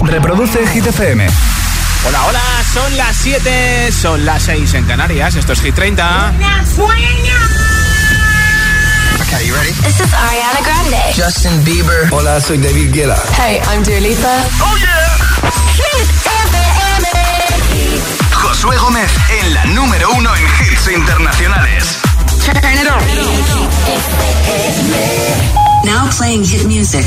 Reproduce Hit FM. Hola, hola, son las 7, son las 6 en Canarias. Esto es Hit 30. Okay, you ready? This is Ariana Grande. Justin Bieber. Hola, soy David Guetta. Hey, I'm Dua Lipa. Oh yeah. Hit FM. Josué Gómez en la número uno en hits internacionales. Turn it on. Now playing hit music.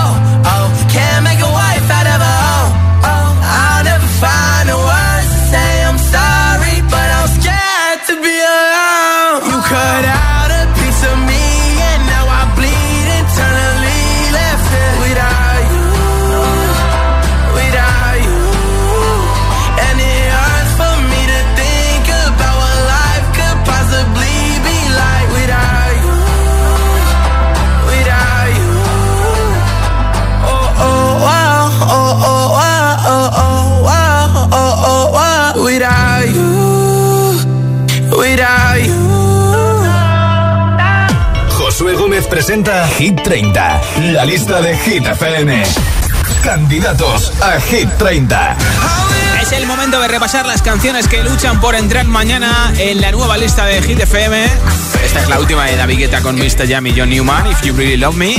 Presenta Hit 30, la lista de Hit FM. Candidatos a Hit 30. Es el momento de repasar las canciones que luchan por entrar mañana en la nueva lista de Hit FM. Esta es la última de David Guetta con Mr. Jam y John Newman, If You Really Love Me.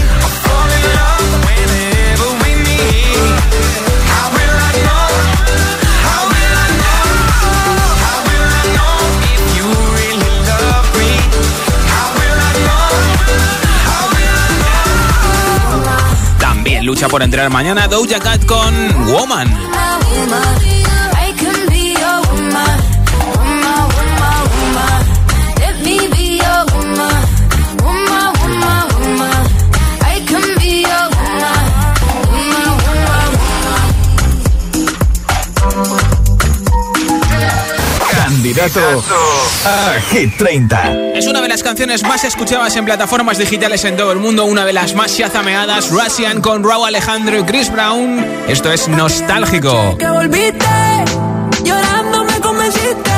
Por entrar mañana Doja Cat con Woman. Candidato a Hit 30. Es una de las canciones más escuchadas en plataformas digitales en todo el mundo, una de las más chazameadas, Russian con Raúl Alejandro y Chris Brown. Esto es nostálgico. que volviste Llorando me convenciste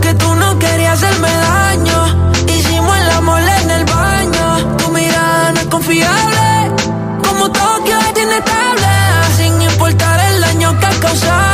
Que tú no querías hacerme daño Hicimos el amor en el baño Tu mirada no es confiable Como Tokio es inestable Sin importar el daño que has causado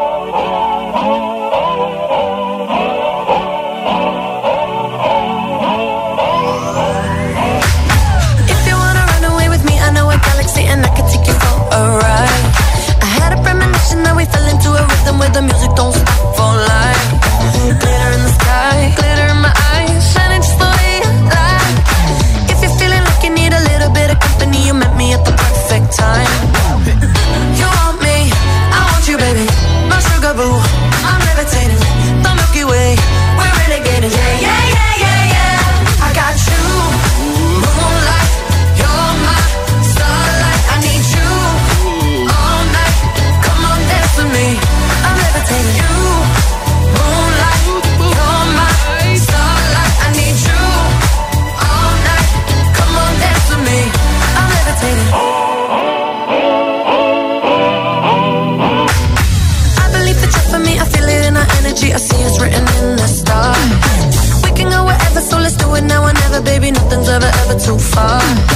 too far.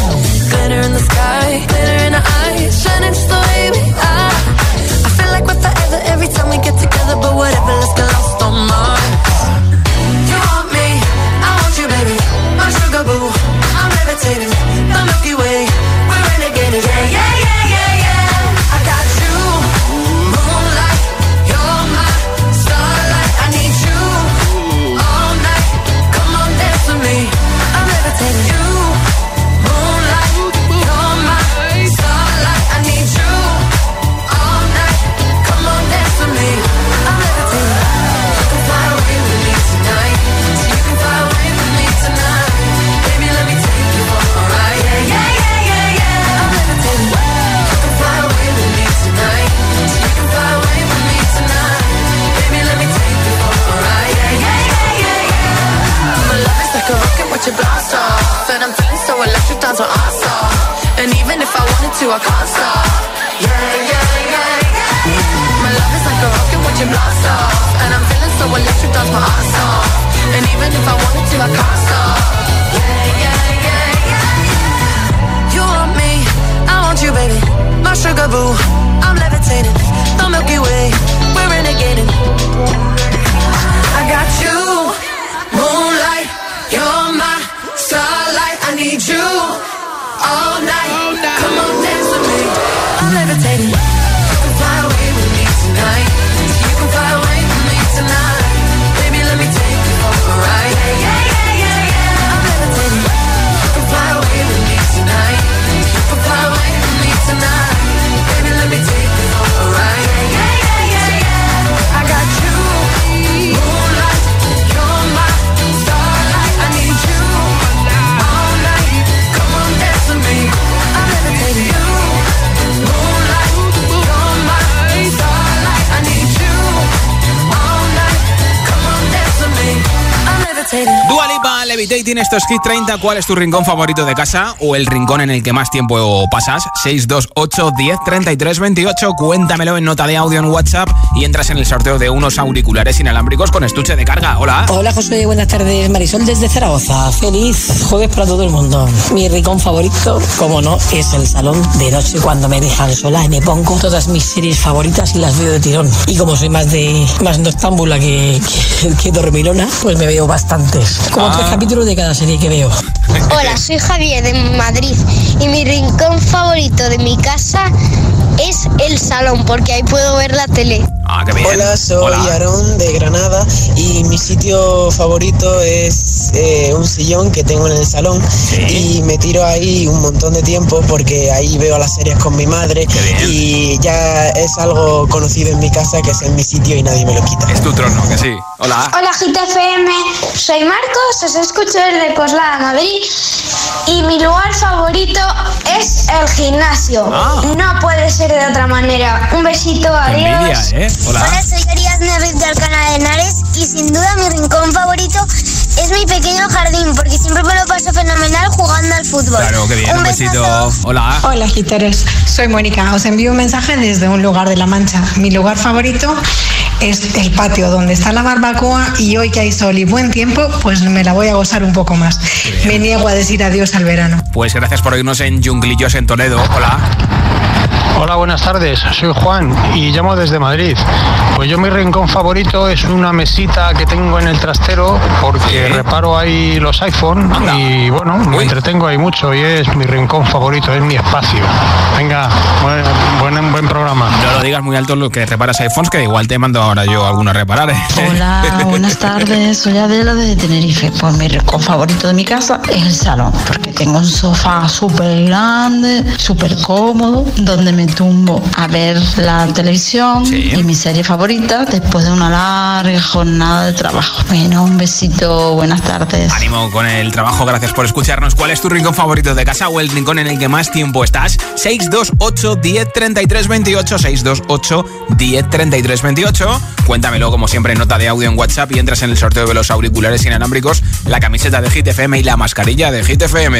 Lipa, Levitating, esto es Hit 30. ¿Cuál es tu rincón favorito de casa o el rincón en el que más tiempo pasas? 628 10 33 28. Cuéntamelo en nota de audio en WhatsApp y entras en el sorteo de unos auriculares inalámbricos con estuche de carga. Hola. Hola José, buenas tardes. Marisol desde Zaragoza. Feliz jueves para todo el mundo. Mi rincón favorito, como no, es el salón de noche cuando me dejan sola y me pongo todas mis series favoritas y las veo de tirón. Y como soy más de más noctámbula que, que, que dormilona, pues me veo bastantes. Como Ah. tres capítulos de cada serie que veo. Hola, soy Javier de Madrid y mi rincón favorito de mi casa es el salón porque ahí puedo ver la tele. Ah, qué bien. Hola, soy Hola. Aarón de Granada y mi sitio favorito es eh, un sillón que tengo en el salón y me tiro ahí un montón de tiempo porque ahí veo las series con mi madre Qué bien. y ya es algo conocido en mi casa que es en mi sitio y nadie me lo quita. Es tu trono, que sí. Hola. Hola GTFM, soy Marcos, os escucho desde Coslada, Madrid y mi lugar favorito es el gimnasio. Ah. No puede ser de otra manera. Un besito, Qué envidia, adiós. ¿eh? Hola. soy Ariadna Ruiz de Alcalá de Henares y sin duda mi rincón favorito es mi pequeño jardín porque siempre me lo paso fenomenal jugando al fútbol. Claro, qué bien. Un besito. besazo. Hola. Hola, giteros. Soy Mónica. Os envío un mensaje desde un lugar de La Mancha. Mi lugar favorito es el patio donde está la barbacoa y hoy que hay sol y buen tiempo, pues me la voy a gozar un poco más. Me niego a decir adiós al verano. Pues gracias por oírnos en Junglillos en Toledo. Hola. Hola, buenas tardes. Soy Juan y llamo desde Madrid. Pues yo mi rincón favorito es una mesita que tengo en el trastero porque Sí. reparo ahí los iPhone Anda. y bueno, me Uy. entretengo ahí mucho y es mi rincón favorito, es mi espacio. Venga, buen, buen, buen programa. No lo digas muy alto lo que reparas iPhones, que igual te mando ahora yo alguno a reparar. ¿eh? Hola, buenas tardes. Soy Adela de Tenerife. Pues mi rincón favorito de mi casa es el salón, porque tengo un sofá súper grande, súper cómodo, donde me tumbo a ver la televisión Sí. y mi serie favorita después de una larga jornada de trabajo. Bueno, un besito, buenas tardes. Ánimo con el trabajo, gracias por escucharnos. ¿Cuál es tu rincón favorito de casa o el rincón en el que más tiempo estás? 628 10 33 28 628 10 33 28 Cuéntamelo como siempre en nota de audio en WhatsApp y entras en el sorteo de los auriculares inalámbricos, la camiseta de Hit FM y la mascarilla de Hit FM.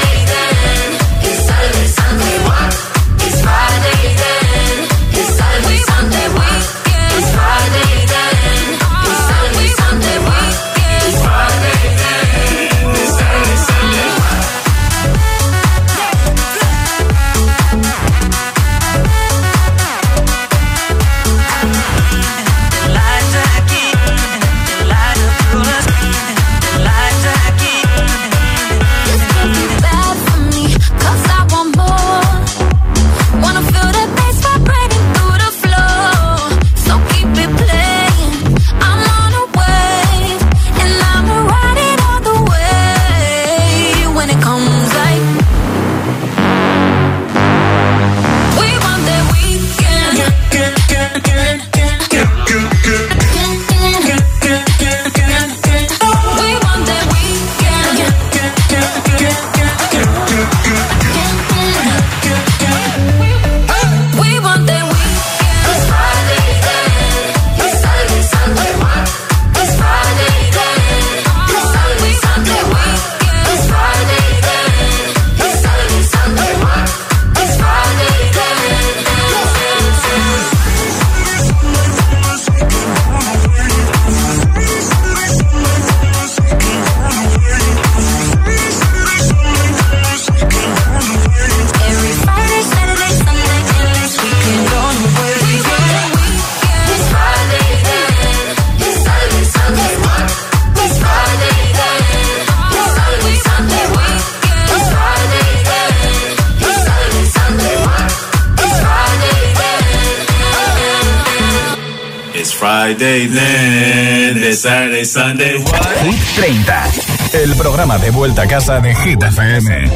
Sunday? Hit 30, el programa de vuelta a casa de Hit FM.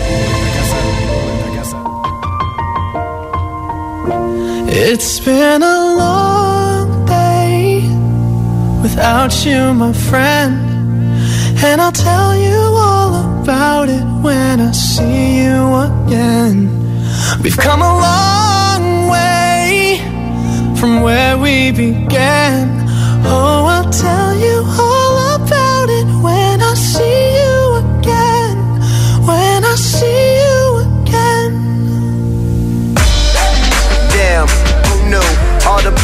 It's been a long day without you, my friend. And I'll tell you all about it when I see you again. We've come a long way from where we began. Oh, I'll tell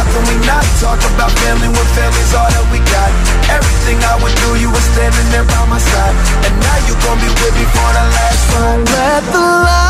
How can we not talk about family when family's all that we got? Everything I would do, you were standing there by my side. And now you gon' be with me for the last ride. Let the light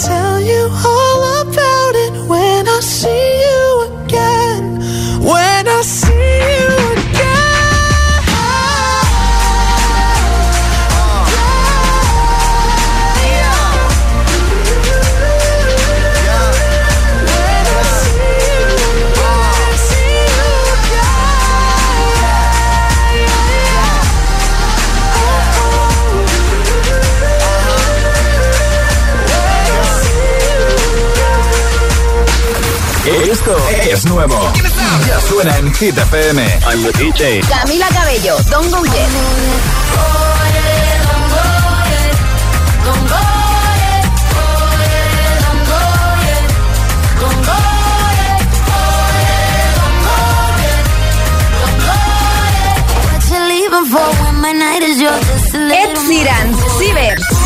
es nuevo. Ya suena en Hit FM. I'm the DJ. Camila Cabello, Don Go Get. Ed Sheeran, Cibers.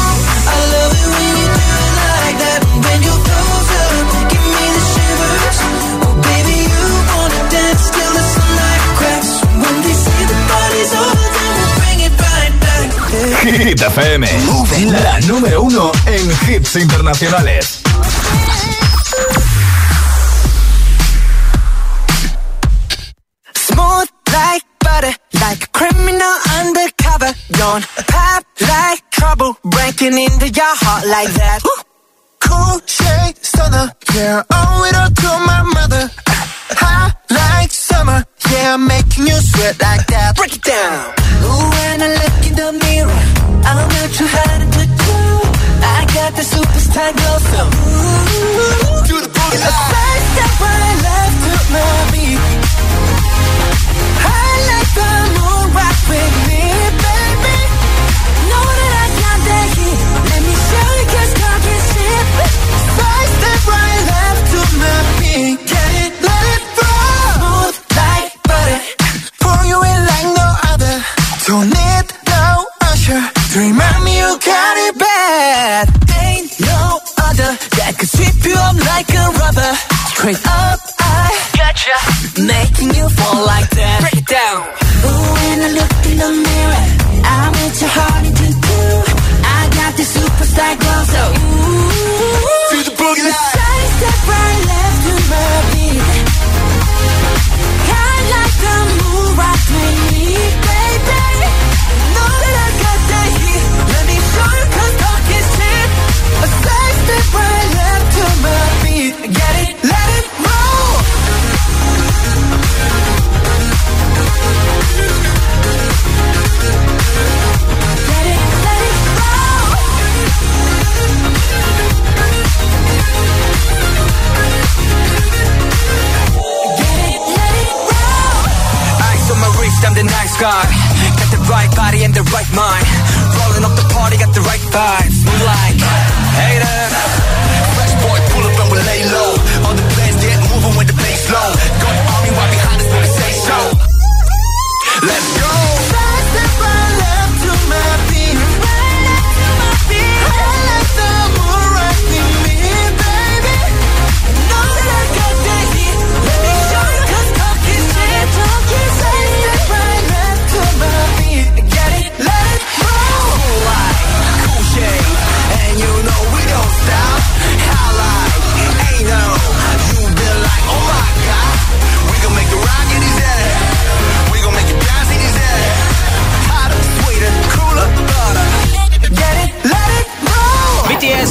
Hit FM. La número uno en hits internacionales. Smooth like butter, like a criminal undercover. Don't pop like trouble, breaking into your heart like that. Cool shade stunner, yeah, owe it all to my mother. Hot like summer, yeah, I'm making you sweat like that. Break it down. Ooh, when I look in the mirror, I'm not too hard to do. I got the superstar glow, so ooh, do A side step right left to my beat. I like the moon rock with me, remind me you got it bad. Ain't no other that could sweep you up like a rubber. Straight up, I gotcha. Making you fall like that. Break it down. Ooh, when I look in the mirror, Guy. Got the right body and the right mind. Rolling up the party, got the right vibes. Move like haters. Fresh boy, pull up and we lay low. All the players get moving with the bass low. Got the army right behind us we say so. Let's go.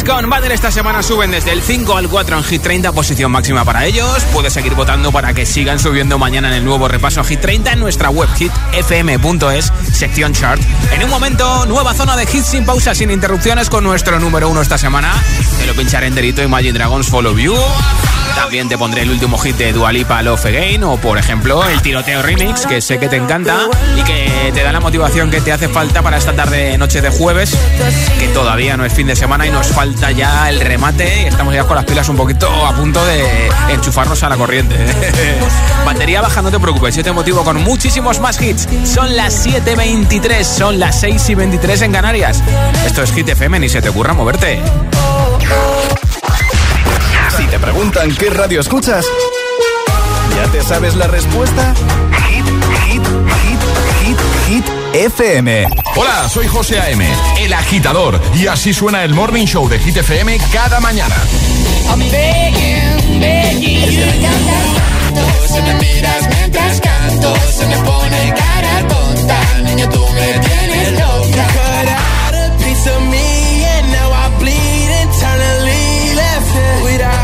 Con Battle esta semana suben desde el 5 al 4 en Hit 30, posición máxima para ellos. Puedes seguir votando para que sigan subiendo mañana en el nuevo repaso Hit 30 en nuestra web hitfm.es, sección chart. En un momento, nueva zona de hits sin pausa, sin interrupciones con nuestro número uno esta semana. Te lo pincharé enterito Imagine Dragons Follow You. También te pondré el último hit de Dua Lipa Love Again o por ejemplo el tiroteo remix que sé que te encanta y que te da la motivación que te hace falta para esta tarde noche de jueves que todavía no es fin de semana y nos falta ya el remate y estamos ya con las pilas un poquito a punto de enchufarnos a la corriente. Batería baja, no te preocupes, yo te motivo con muchísimos más hits. Son las 7.23, son las 6 y 23 en Canarias. Esto es Hit FM, ni se te ocurra moverte. Te preguntan qué radio escuchas, ¿ya te sabes la respuesta? Hit, hit, hit, hit, hit, FM. Hola, soy José A.M., el agitador, y así suena el Morning Show de Hit FM cada mañana. I'm begging, begging you. Se me miras mientras canto, se me pone cara tonta, niña tú me tienes loca. Cut out a piece of me and now I bleed internally left without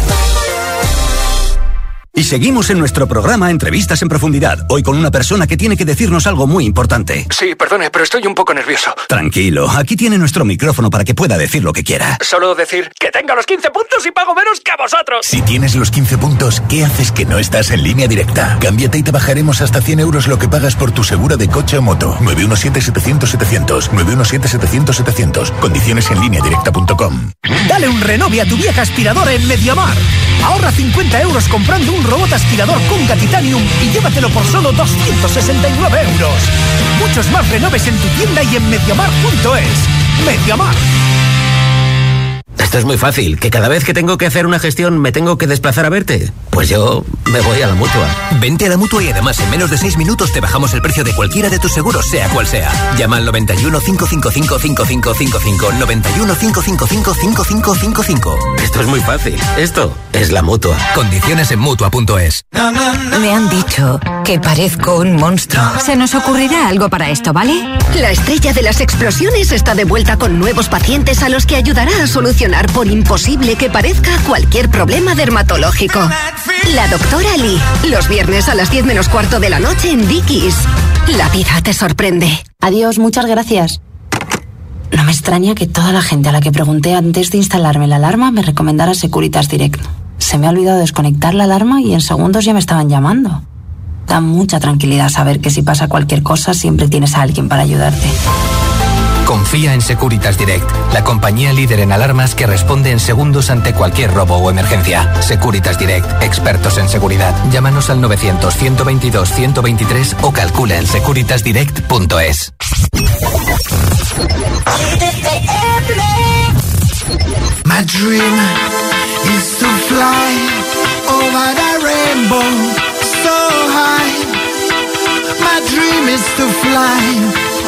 Y seguimos en nuestro programa Entrevistas en Profundidad, hoy con una persona que tiene que decirnos algo muy importante. Sí, perdone, pero estoy un poco nervioso. Tranquilo, aquí tiene nuestro micrófono para que pueda decir lo que quiera. Solo decir que tenga los 15 puntos y pago menos que vosotros. Si tienes los 15 puntos, ¿qué haces que no estás en línea directa? Cámbiate y te bajaremos hasta 100 euros lo que pagas por tu segura de coche o moto. 917-700-700. 917-700-700. Condiciones en línea directa.com. Dale un renove a tu vieja aspiradora en Mediamar. Ahorra 50 euros comprando un robot aspirador Conga Titanium y llévatelo por solo 269 euros. Muchos más renoves en tu tienda y en mediamar.es. Mediamar. Esto es muy fácil, que cada vez que tengo que hacer una gestión me tengo que desplazar a verte. Pues yo me voy a la mutua. Vente a la mutua y además en menos de 6 minutos te bajamos el precio de cualquiera de tus seguros, sea cual sea. Llama al 91 555 5555. 91 555 5555. Esto es muy fácil. Esto es la mutua. Condiciones en mutua.es. Me han dicho que parezco un monstruo. Se nos ocurrirá algo para esto, ¿vale? La estrella de las explosiones está de vuelta con nuevos pacientes a los que ayudará a solucionar por imposible que parezca cualquier problema dermatológico. La doctora Lee. Los viernes a las 10 menos cuarto de la noche en Dickies. La vida te sorprende. Adiós, muchas gracias. No me extraña que toda la gente a la que pregunté antes de instalarme la alarma me recomendara Securitas Direct. Se me ha olvidado desconectar la alarma y en segundos ya me estaban llamando. Da mucha tranquilidad saber que si pasa cualquier cosa siempre tienes a alguien para ayudarte. Confía en Securitas Direct, la compañía líder en alarmas que responde en segundos ante cualquier robo o emergencia. Securitas Direct, expertos en seguridad. Llámanos al 900-122-123 o calcula en securitasdirect.es. My dream is to fly over the rainbow so high. My dream is to fly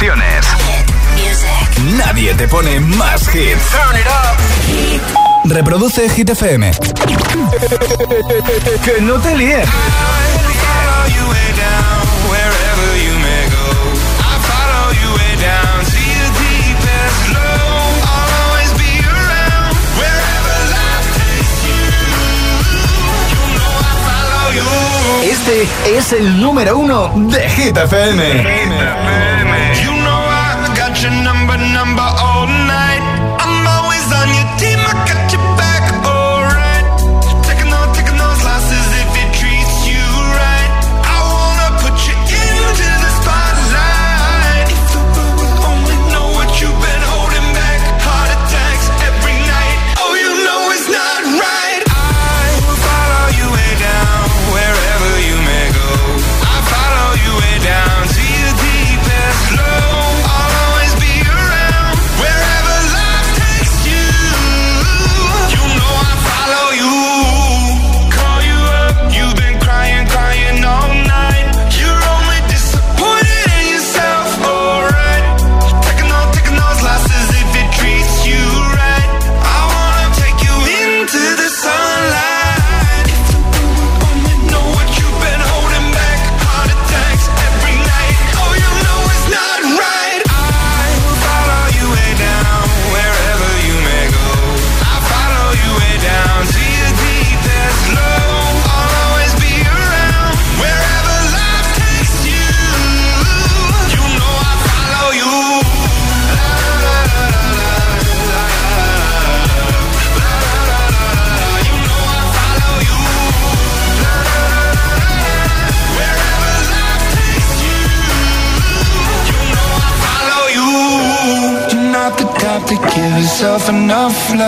Music. Nadie te pone más hits. Reproduce Hit FM. que no te líes. Este es el número uno de Hit FM. You know fly.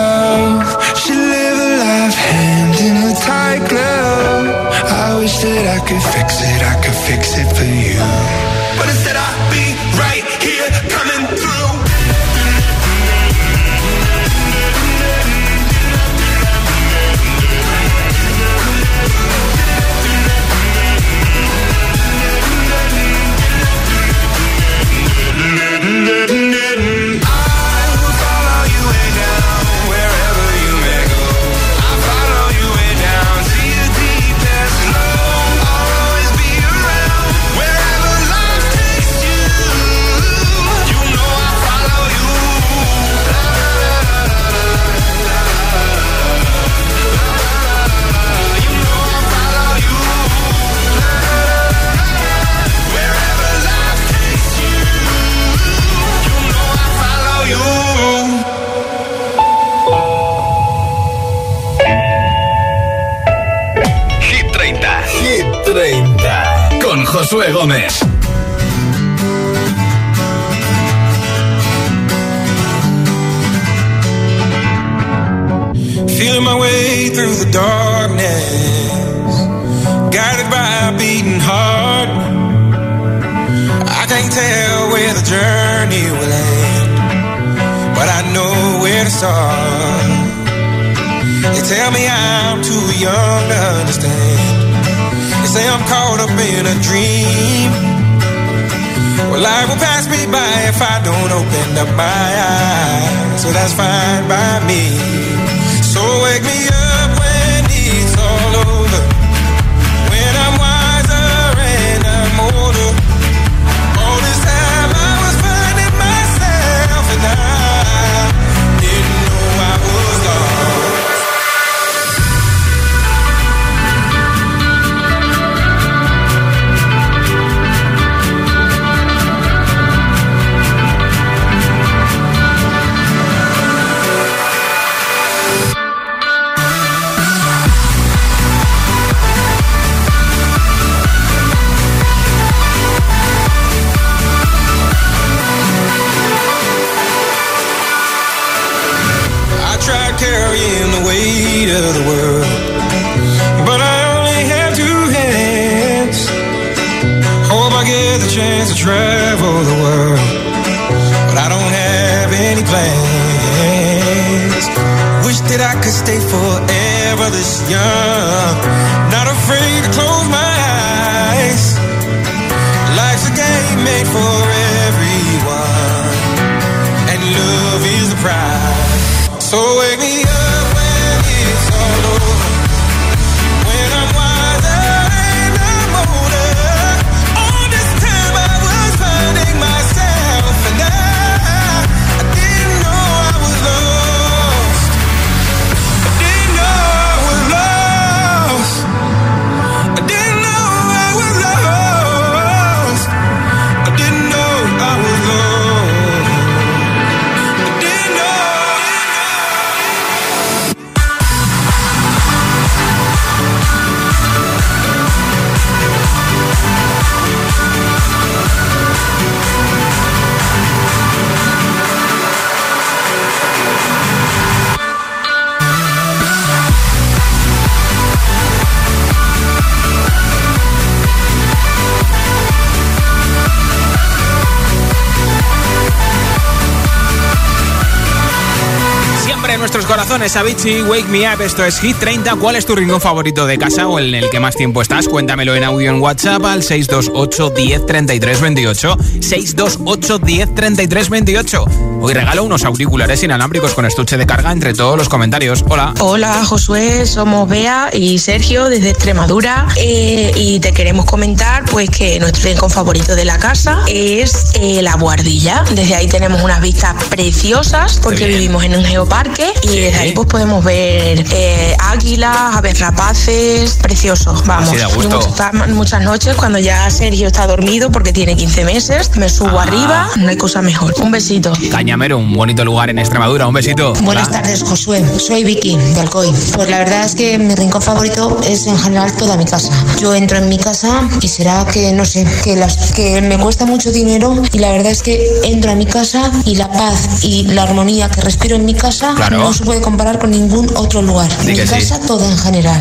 Corazones, Avicii, Wake Me Up, esto es Hit 30. ¿Cuál es tu rincón favorito de casa o en el que más tiempo estás? Cuéntamelo en audio en WhatsApp al 628 10 33 28. 628 10 33 28. Hoy regalo unos auriculares inalámbricos con estuche de carga entre todos los comentarios. Hola. Hola Josué, somos Bea y Sergio desde Extremadura eh, y te queremos comentar pues que nuestro rincón favorito de la casa es eh, la Guardilla. Desde ahí tenemos unas vistas preciosas porque vivimos en un geoparque y desde ahí pues podemos ver eh, águilas, aves rapaces, precioso, vamos. Muchas, muchas noches cuando ya Sergio está dormido porque tiene 15 meses, me subo Ah. arriba, no hay cosa mejor. Un besito. Cañamero, un bonito lugar en Extremadura. Un besito. Buenas Hola. tardes, Josué. Soy Vicky de Alcoy. Pues la verdad es que mi rincón favorito es en general toda mi casa. Yo entro en mi casa y será que no sé, que las que me cuesta mucho dinero y la verdad es que entro a mi casa y la paz y la armonía que respiro en mi casa Claro. no se puede comparar con ningún otro lugar. Di mi que sí. casa toda en general.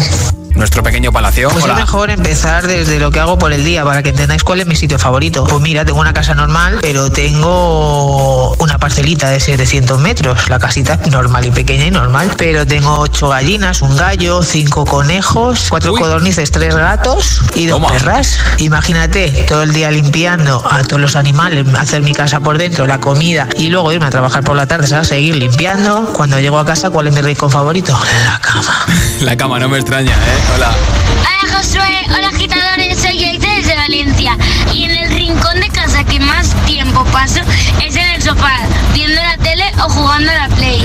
Nuestro pequeño palacio. Pues es mejor empezar desde lo que hago por el día para que entendáis cuál es mi sitio favorito. Pues mira, tengo una casa normal, pero tengo una parcelita de 700 metros. La casita normal y pequeña y normal. Pero tengo ocho gallinas, un gallo, cinco conejos, cuatro codornices, tres gatos y dos perras. Imagínate todo el día limpiando a todos los animales, hacer mi casa por dentro, la comida y luego irme a trabajar por la tarde, ¿sabes? Seguir limpiando. Cuando llego a casa, ¿cuál es mi rincón favorito? La cama. La cama no me extraña, ¿eh? Hola. Hola Josué, hola agitadores, soy Yaite desde Valencia y en el rincón de casa que más tiempo paso es en el sofá, viendo la tele o jugando a la Play.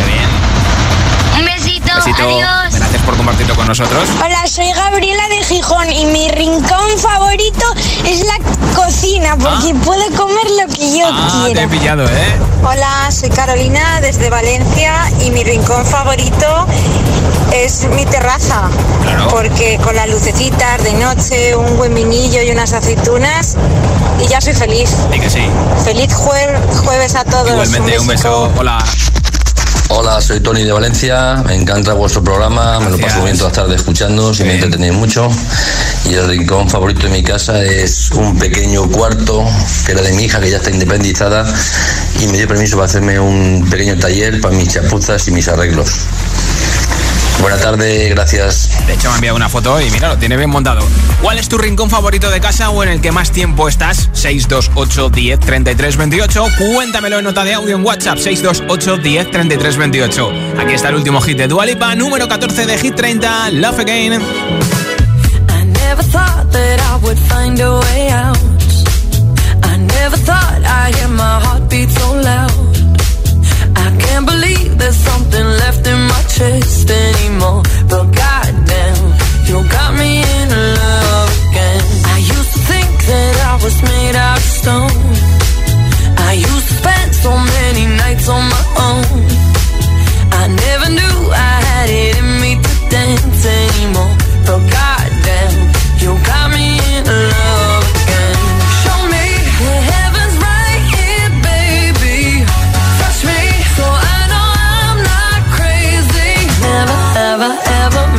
Besito, Besito. adiós. Gracias por compartirlo con nosotros. Hola, soy Gabriela de Gijón y mi rincón favorito es la cocina porque puedo comer lo que yo Ah, te he pillado, ¿eh? Hola, soy Carolina desde Valencia y mi rincón favorito es mi terraza. Porque con las lucecitas de noche, un buen vinillo y unas aceitunas y ya soy feliz. Sí que sí. Feliz jue- jueves a todos. Igualmente, un beso. Hola. Hola, soy Tony de Valencia, me encanta vuestro programa, me lo paso bien todas las tardes escuchando, si me entretenéis mucho. Y el rincón favorito de mi casa es un pequeño cuarto que era de mi hija, que ya está independizada, y me dio permiso para hacerme un pequeño taller para mis chapuzas y mis arreglos. Buena tarde, gracias. De hecho, me ha enviado una foto y mira, lo tiene bien montado. ¿Cuál es tu rincón favorito de casa o en el que más tiempo estás? 628 10 33 28. Cuéntamelo en nota de audio en WhatsApp. 628 10 33 28. Aquí está el último hit de Dualipa, número 14 de Hit 30, Love Again. I never thought that I would find a way out. I never thought I'd hear my heartbeat so loud. I can't believe something left in my chest anymore. But goddamn, you got me in love again. I used to think that I was made out of stone. I used to spend so many nights on my own. I never knew I had it in me to dance anymore. But goddamn,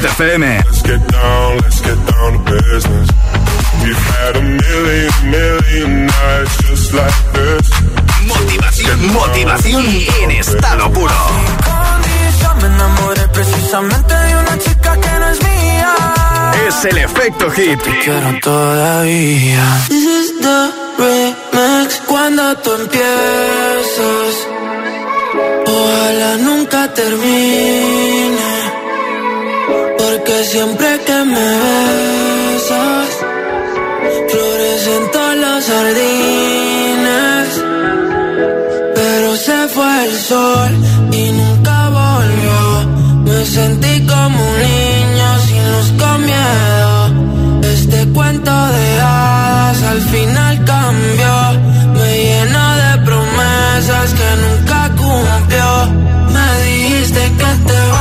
Hit FM. Let's get down, let's get down to business. We've had a million, million nights just like this. Motivación, motivación en estado puro. Me enamoré precisamente de una chica que no es mía. Es el efecto hit. Te quiero todavía. This is the remix. Cuando tú empiezas, ojalá nunca termine. Porque siempre que me besas, florecen todos los jardines. Pero se fue el sol y nunca volvió. Me sentí como un niño sin luz con miedo. Este cuento de hadas al final cambió. Me llena de promesas que nunca cumplió. Me dijiste que te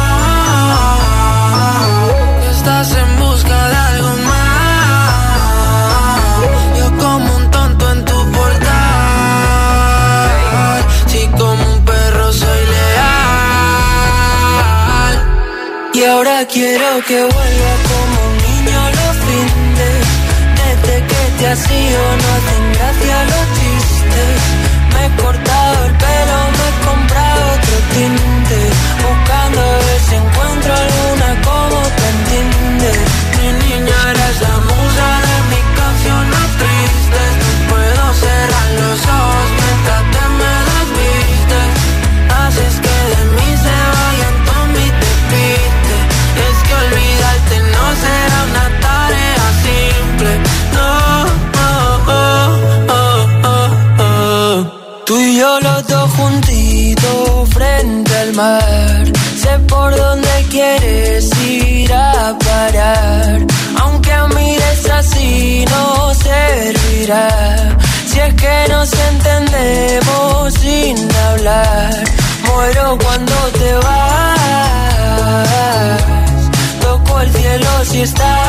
ahora quiero que vuelva como un niño los fines. Desde que te has ido no hacen gracia los chistes. Me he cielo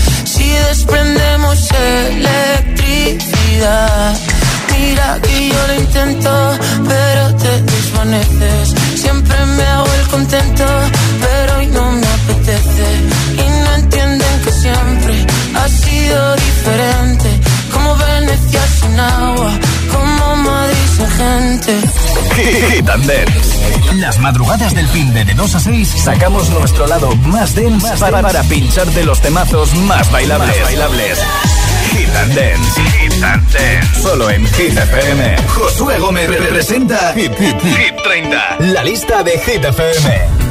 Si desprendemos electricidad. Mira que yo lo intento, pero te desvaneces. Siempre me hago el contento, pero hoy no me apetece. Y no entienden que siempre ha sido diferente. Como Venecia sin agua, como Madrid sin gente. Hit and Dance. Las madrugadas del fin de, de 2 a 6 sacamos nuestro lado más dense para, para pincharte los temazos más bailables. bailables. Hit and Dance. Hit and Dance. Solo en Hit FM. Josué Gómez representa Hit, Hit, Hit 30. La lista de Hit FM.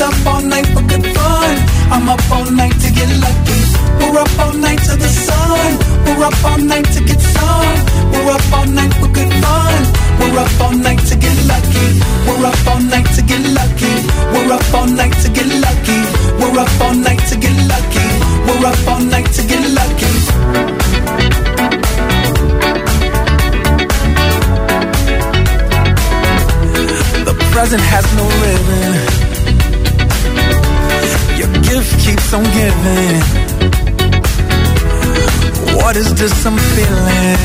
Up all night for good fun. I'm up all night to get lucky. We're up all night to the Is some feeling?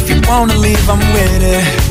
If you wanna leave, I'm with it.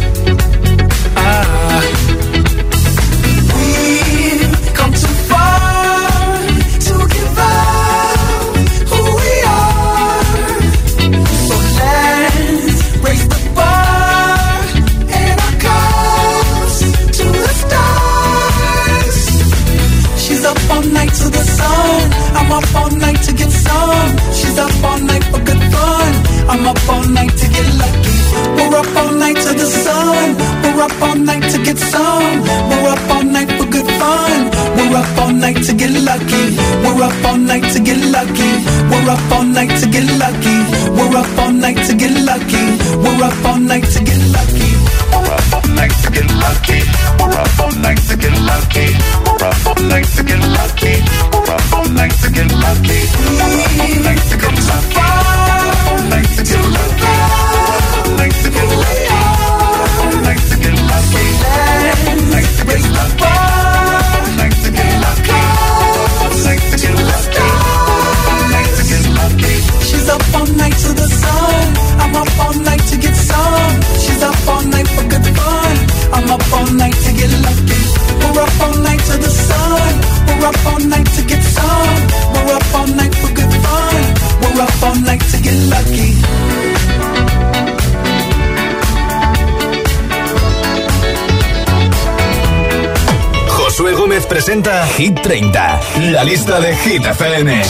Presenta Hit 30, la lista de Hit FM.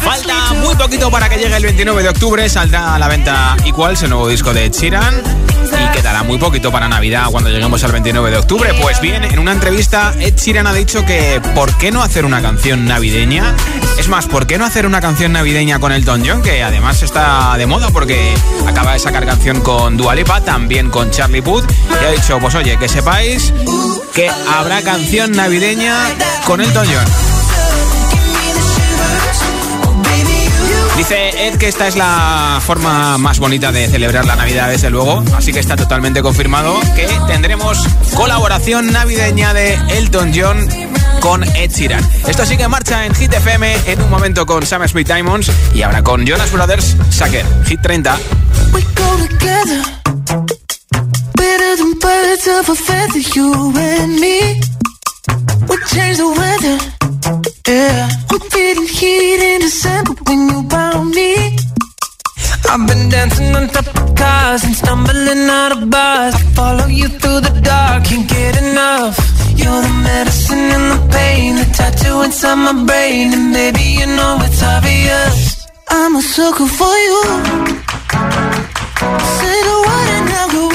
Falta muy poquito para que llegue el 29 de octubre, saldrá a la venta Equals, el nuevo disco de Ed Sheeran. Y quedará muy poquito para Navidad cuando lleguemos al 29 de octubre. Pues bien, en una entrevista Ed Sheeran ha dicho que ¿por qué no hacer una canción navideña? Es más, ¿por qué no hacer una canción navideña con Elton John? Que además está de moda porque acaba de sacar canción con Dua Lipa, también con Charlie Puth. Y ha dicho, pues oye, que sepáis que habrá canción navideña con Elton John. Dice Ed que esta es la forma más bonita de celebrar la Navidad, desde luego. Así que está totalmente confirmado que tendremos colaboración navideña de Elton John con Ed Sheeran. Esto sigue en marcha en Hit FM en un momento con Sam Smith Diamonds y ahora con Jonas Brothers, Sucker, Hit 30. We go together Better than birds of a feather You and me. We change the weather. Yeah We're feeling heat in December When you found me. I've been dancing on top of cars And stumbling out of bars. I follow you through the dark Can't get enough. You're the medicine and the pain The tattoo inside my brain. And baby you know it's obvious. I'm a sucker for you. Say the word and I'll go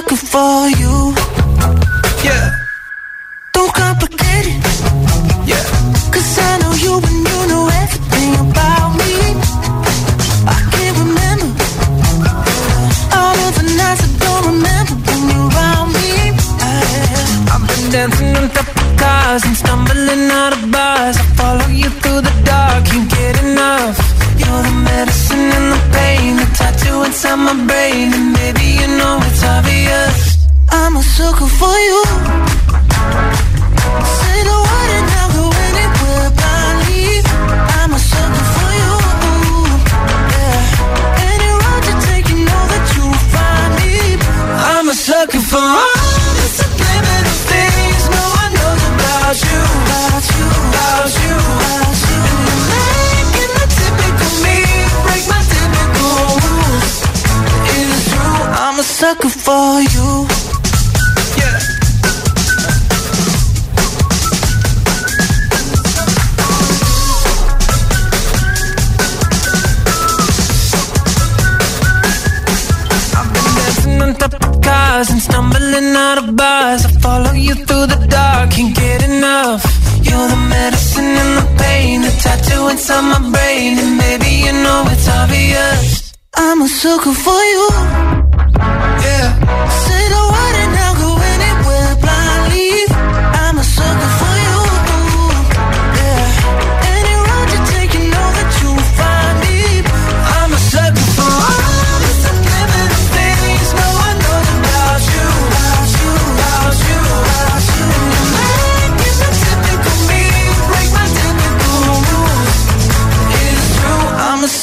sucker for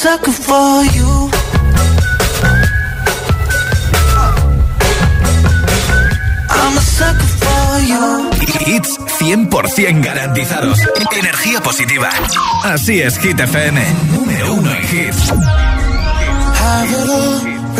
sucker for you. I'm a sucker for you. Hits 100% garantizados. Energía positiva. Así es, Hit FM. Número uno en hits.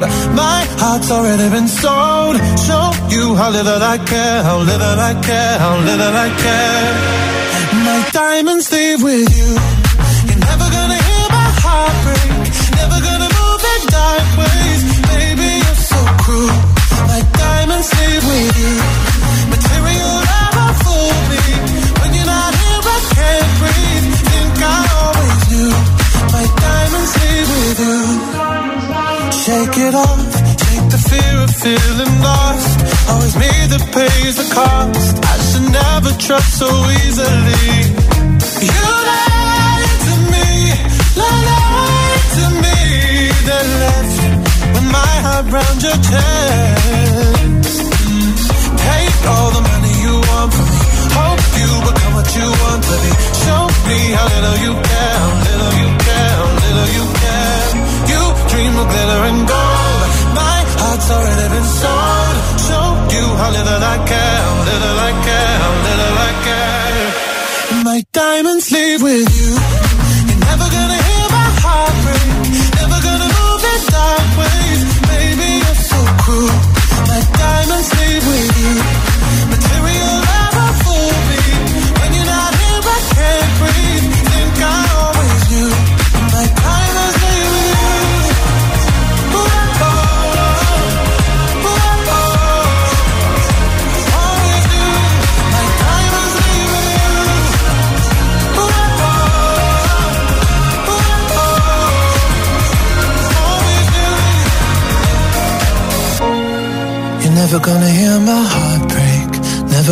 My heart's already been sold. Show you how little I care, how little I care, how little I care. My diamonds leave with you. You're never gonna hear my heart break. Never gonna move in dark ways. Baby, you're so cruel. My diamonds leave with you. Material never fool me. When you're not here, I can't breathe. Think I always knew. My diamonds leave with you. It off. Take the fear of feeling lost. Always me that pays the cost. I should never trust so easily. You lied to me, lied to me, then left with my heart round your chest.